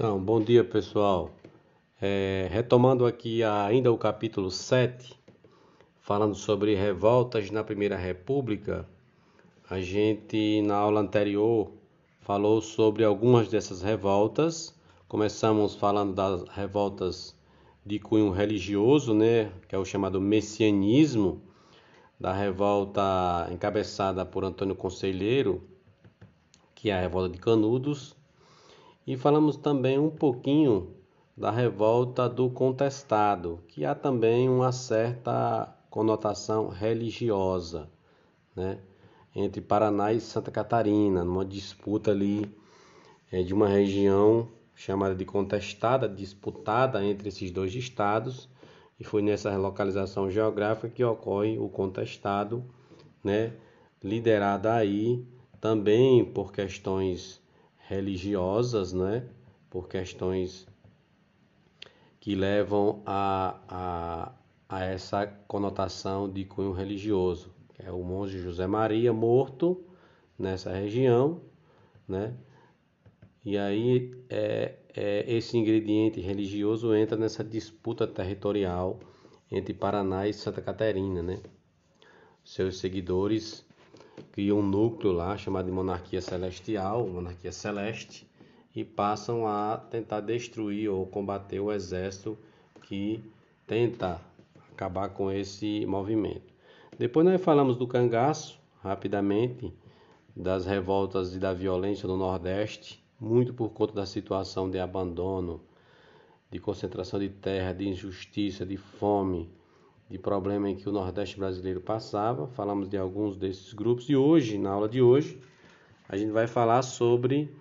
Então, bom dia pessoal. É, retomando aqui ainda o capítulo 7, falando sobre revoltas na Primeira República, a gente na aula anterior falou sobre algumas dessas revoltas. Começamos falando das revoltas de cunho religioso, né, que é o chamado messianismo, da revolta encabeçada por Antônio Conselheiro, que é a revolta de Canudos e falamos também um pouquinho da revolta do contestado, que há também uma certa conotação religiosa, né? entre Paraná e Santa Catarina, numa disputa ali é, de uma região chamada de contestada, disputada entre esses dois estados, e foi nessa localização geográfica que ocorre o contestado, né? liderada aí também por questões religiosas, né? por questões que levam a, a, a essa conotação de cunho religioso. É o monge José Maria morto nessa região, né? E aí é, é, esse ingrediente religioso entra nessa disputa territorial entre Paraná e Santa Catarina, né? Seus seguidores criam um núcleo lá chamado de monarquia celestial, monarquia celeste, e passam a tentar destruir ou combater o exército que tenta acabar com esse movimento. Depois nós falamos do cangaço, rapidamente, das revoltas e da violência no Nordeste, muito por conta da situação de abandono, de concentração de terra, de injustiça, de fome, de problema em que o Nordeste brasileiro passava. Falamos de alguns desses grupos e hoje, na aula de hoje, a gente vai falar sobre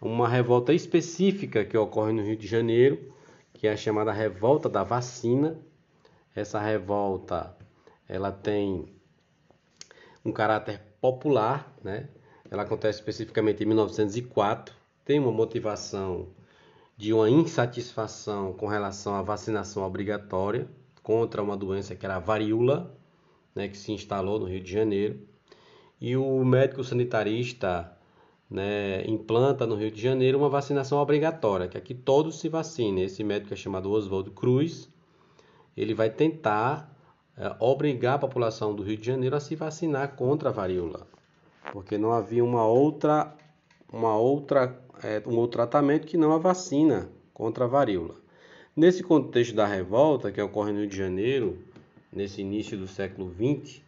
uma revolta específica que ocorre no Rio de Janeiro, que é a chamada revolta da vacina. Essa revolta, ela tem um caráter popular, né? Ela acontece especificamente em 1904, tem uma motivação de uma insatisfação com relação à vacinação obrigatória contra uma doença que era a varíola, né, que se instalou no Rio de Janeiro. E o médico sanitarista né, implanta no Rio de Janeiro uma vacinação obrigatória, que aqui todos se vacinem. Esse médico é chamado Oswaldo Cruz. Ele vai tentar é, obrigar a população do Rio de Janeiro a se vacinar contra a varíola, porque não havia uma outra, uma outra, é, um outro tratamento que não a vacina contra a varíola. Nesse contexto da revolta que ocorre no Rio de Janeiro, nesse início do século XX,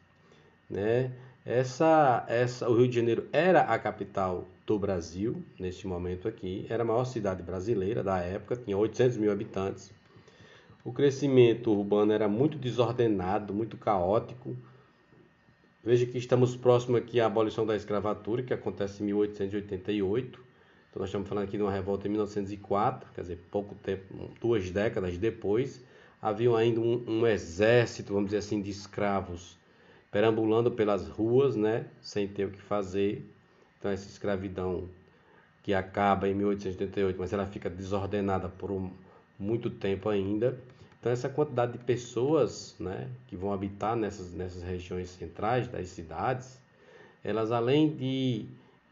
né, essa, essa, o Rio de Janeiro era a capital do Brasil, neste momento aqui, era a maior cidade brasileira da época, tinha 800 mil habitantes. O crescimento urbano era muito desordenado, muito caótico. Veja que estamos próximos aqui à abolição da escravatura, que acontece em 1888. Então nós estamos falando aqui de uma revolta em 1904, quer dizer, pouco tempo, duas décadas depois, havia ainda um, um exército, vamos dizer assim, de escravos perambulando pelas ruas, né, sem ter o que fazer. Então essa escravidão que acaba em 1888, mas ela fica desordenada por um, muito tempo ainda. Então essa quantidade de pessoas, né, que vão habitar nessas nessas regiões centrais das cidades, elas além de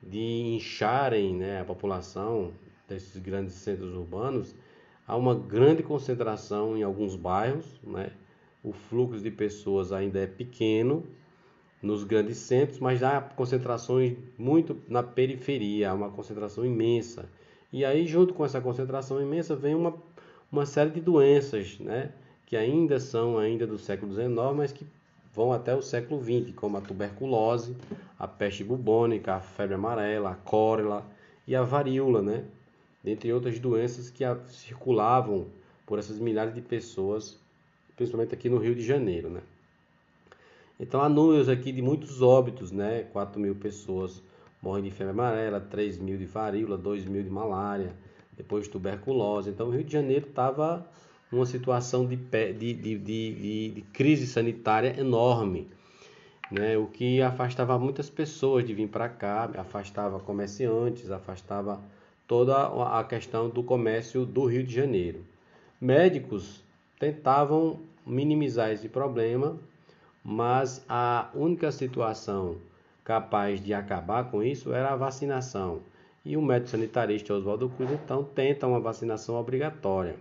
de incharem né, a população desses grandes centros urbanos, há uma grande concentração em alguns bairros, né? o fluxo de pessoas ainda é pequeno nos grandes centros, mas há concentrações muito na periferia, há uma concentração imensa. E aí, junto com essa concentração imensa, vem uma, uma série de doenças, né? que ainda são ainda do século XIX, mas que vão até o século XX, como a tuberculose, a peste bubônica, a febre amarela, a cólera e a varíola, né? Dentre outras doenças que circulavam por essas milhares de pessoas, principalmente aqui no Rio de Janeiro, né? Então há números aqui de muitos óbitos, né? 4 mil pessoas morrem de febre amarela, 3 mil de varíola, 2 mil de malária, depois de tuberculose. Então o Rio de Janeiro estava uma situação de, de, de, de, de crise sanitária enorme, né? o que afastava muitas pessoas de vir para cá, afastava comerciantes, afastava toda a questão do comércio do Rio de Janeiro. Médicos tentavam minimizar esse problema, mas a única situação capaz de acabar com isso era a vacinação. E o médico sanitarista Oswaldo Cruz, então, tenta uma vacinação obrigatória.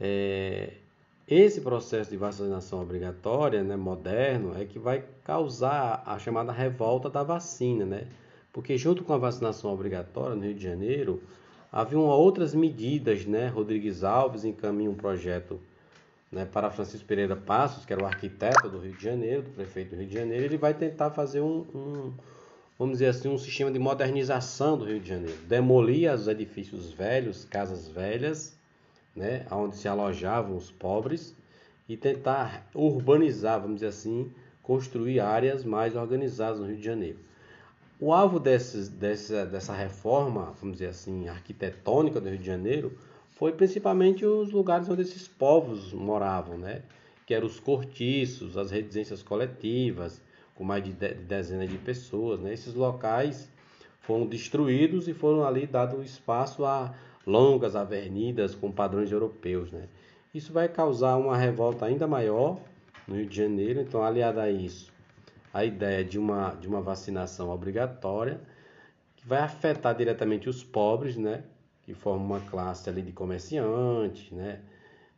É, esse processo de vacinação obrigatória, né, moderno, é que vai causar a chamada revolta da vacina, né? Porque junto com a vacinação obrigatória no Rio de Janeiro, haviam outras medidas, né? Rodrigues Alves encaminha um projeto né, para Francisco Pereira Passos, que era o arquiteto do Rio de Janeiro, do prefeito do Rio de Janeiro, ele vai tentar fazer um, um vamos dizer assim, um sistema de modernização do Rio de Janeiro, demolir os edifícios velhos, casas velhas, né, onde se alojavam os pobres, e tentar urbanizar, vamos dizer assim, construir áreas mais organizadas no Rio de Janeiro. O alvo desses, dessa, dessa reforma, vamos dizer assim, arquitetônica do Rio de Janeiro, foi principalmente os lugares onde esses povos moravam, né? que eram os cortiços, as residências coletivas, com mais de, de dezenas de pessoas. Né? Esses locais foram destruídos e foram ali dado espaço a longas avenidas com padrões europeus. Né? Isso vai causar uma revolta ainda maior no Rio de Janeiro. Então, aliada a isso, a ideia de uma, de uma vacinação obrigatória, que vai afetar diretamente os pobres, né? que formam uma classe ali de comerciantes, né?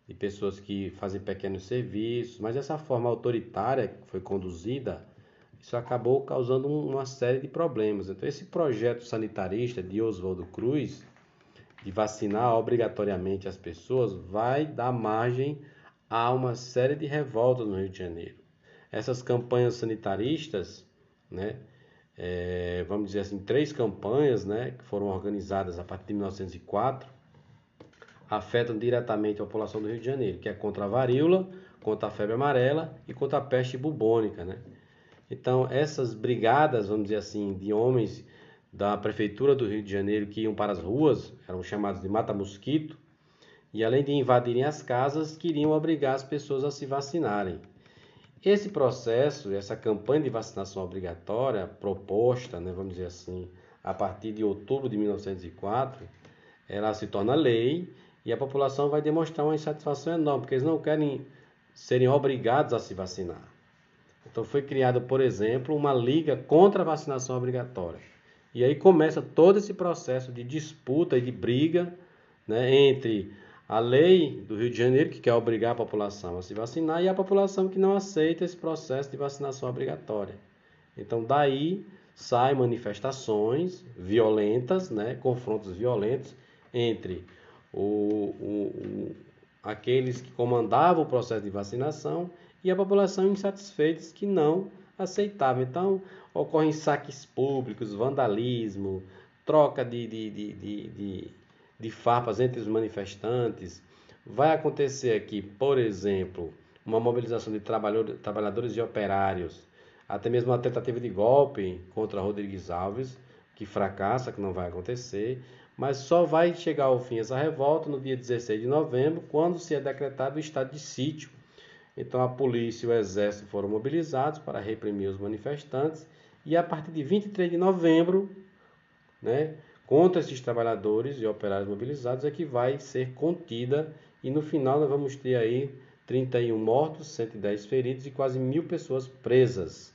de pessoas que fazem pequenos serviços, mas essa forma autoritária que foi conduzida, isso acabou causando uma série de problemas. Então, esse projeto sanitarista de Oswaldo Cruz, de vacinar obrigatoriamente as pessoas, vai dar margem a uma série de revoltas no Rio de Janeiro. Essas campanhas sanitaristas, né, é, vamos dizer assim, três campanhas né, que foram organizadas a partir de 1904, afetam diretamente a população do Rio de Janeiro, que é contra a varíola, contra a febre amarela e contra a peste bubônica. Né? Então, essas brigadas, vamos dizer assim, de homens da prefeitura do Rio de Janeiro que iam para as ruas, eram chamados de mata-mosquito, e além de invadirem as casas, queriam obrigar as pessoas a se vacinarem. Esse processo, essa campanha de vacinação obrigatória proposta, né, vamos dizer assim, a partir de outubro de 1904, ela se torna lei e a população vai demonstrar uma insatisfação enorme, porque eles não querem serem obrigados a se vacinar. Então foi criada, por exemplo, uma liga contra a vacinação obrigatória. E aí começa todo esse processo de disputa e de briga né, entre a lei do Rio de Janeiro, que quer obrigar a população a se vacinar, e a população que não aceita esse processo de vacinação obrigatória. Então, daí saem manifestações violentas, né, confrontos violentos entre o, o, o, aqueles que comandavam o processo de vacinação e a população insatisfeita que não aceitava. Então, ocorrem saques públicos, vandalismo, troca de, de, de, de de farpas entre os manifestantes. Vai acontecer aqui, por exemplo, uma mobilização de trabalhadores e operários, até mesmo uma tentativa de golpe contra Rodrigues Alves, que fracassa, que não vai acontecer, mas só vai chegar ao fim essa revolta no dia 16 de novembro, quando se é decretado o estado de sítio. Então a polícia e o exército foram mobilizados para reprimir os manifestantes e a partir de 23 de novembro, né, contra esses trabalhadores e operários mobilizados é que vai ser contida e no final nós vamos ter aí 31 mortos, 110 feridos e quase mil pessoas presas,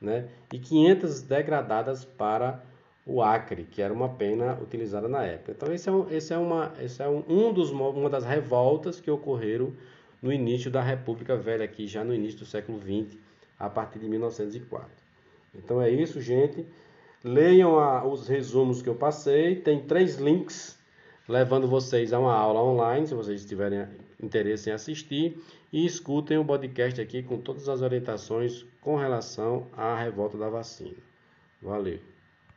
né? E 500 degradadas para o Acre, que era uma pena utilizada na época. Então esse é, um, esse é, uma, esse é um, um dos, uma das revoltas que ocorreram no início da República Velha aqui, já no início do século XX, a partir de 1904. Então é isso, gente. Leiam a, os resumos que eu passei. Tem três links levando vocês a uma aula online, se vocês tiverem interesse em assistir. E escutem o podcast aqui com todas as orientações com relação à revolta da vacina. Valeu!